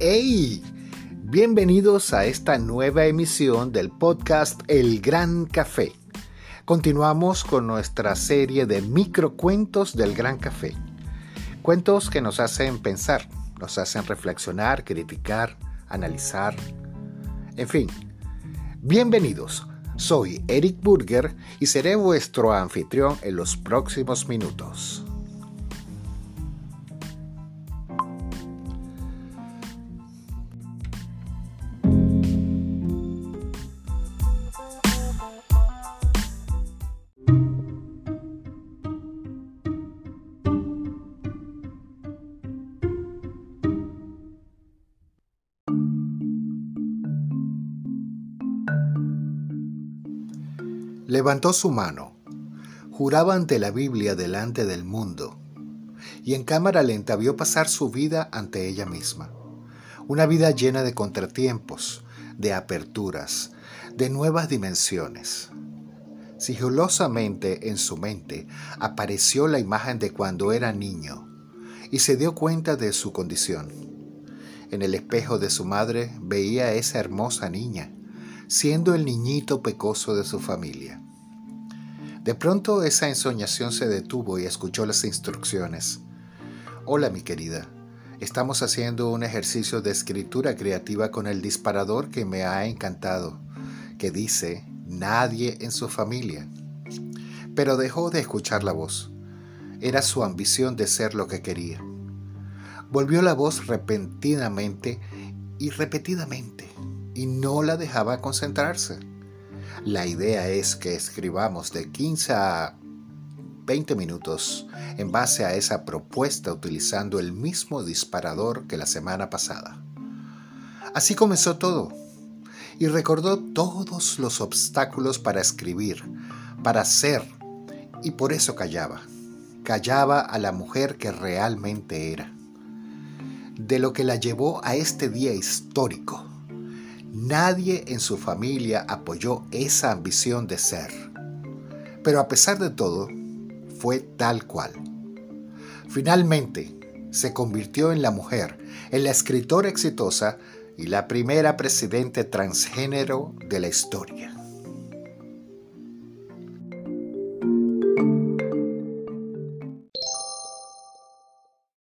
¡Hey! Bienvenidos a esta nueva emisión del podcast El Gran Café. Continuamos con nuestra serie de microcuentos del Gran Café. Cuentos que nos hacen pensar, nos hacen reflexionar, criticar, analizar, en fin. Bienvenidos. Soy Eric Burger y seré vuestro anfitrión en los próximos minutos. Levantó su mano, juraba ante la Biblia delante del mundo, y en cámara lenta vio pasar su vida ante ella misma. Una vida llena de contratiempos, de aperturas, de nuevas dimensiones. Sigilosamente en su mente apareció la imagen de cuando era niño y se dio cuenta de su condición. En el espejo de su madre veía a esa hermosa niña, siendo el niñito pecoso de su familia. De pronto esa ensoñación se detuvo y escuchó las instrucciones. Hola mi querida, estamos haciendo un ejercicio de escritura creativa con el disparador que me ha encantado, que dice nadie en su familia. Pero dejó de escuchar la voz. Era su ambición de ser lo que quería. Volvió la voz repentinamente y repetidamente y no la dejaba concentrarse. La idea es que escribamos de 15 a 20 minutos en base a esa propuesta utilizando el mismo disparador que la semana pasada. Así comenzó todo y recordó todos los obstáculos para escribir, para ser, y por eso callaba. Callaba a la mujer que realmente era. De lo que la llevó a este día histórico Nadie en su familia apoyó esa ambición de ser. Pero a pesar de todo, fue tal cual. Finalmente, se convirtió en la mujer, en la escritora exitosa y la primera presidente transgénero de la historia.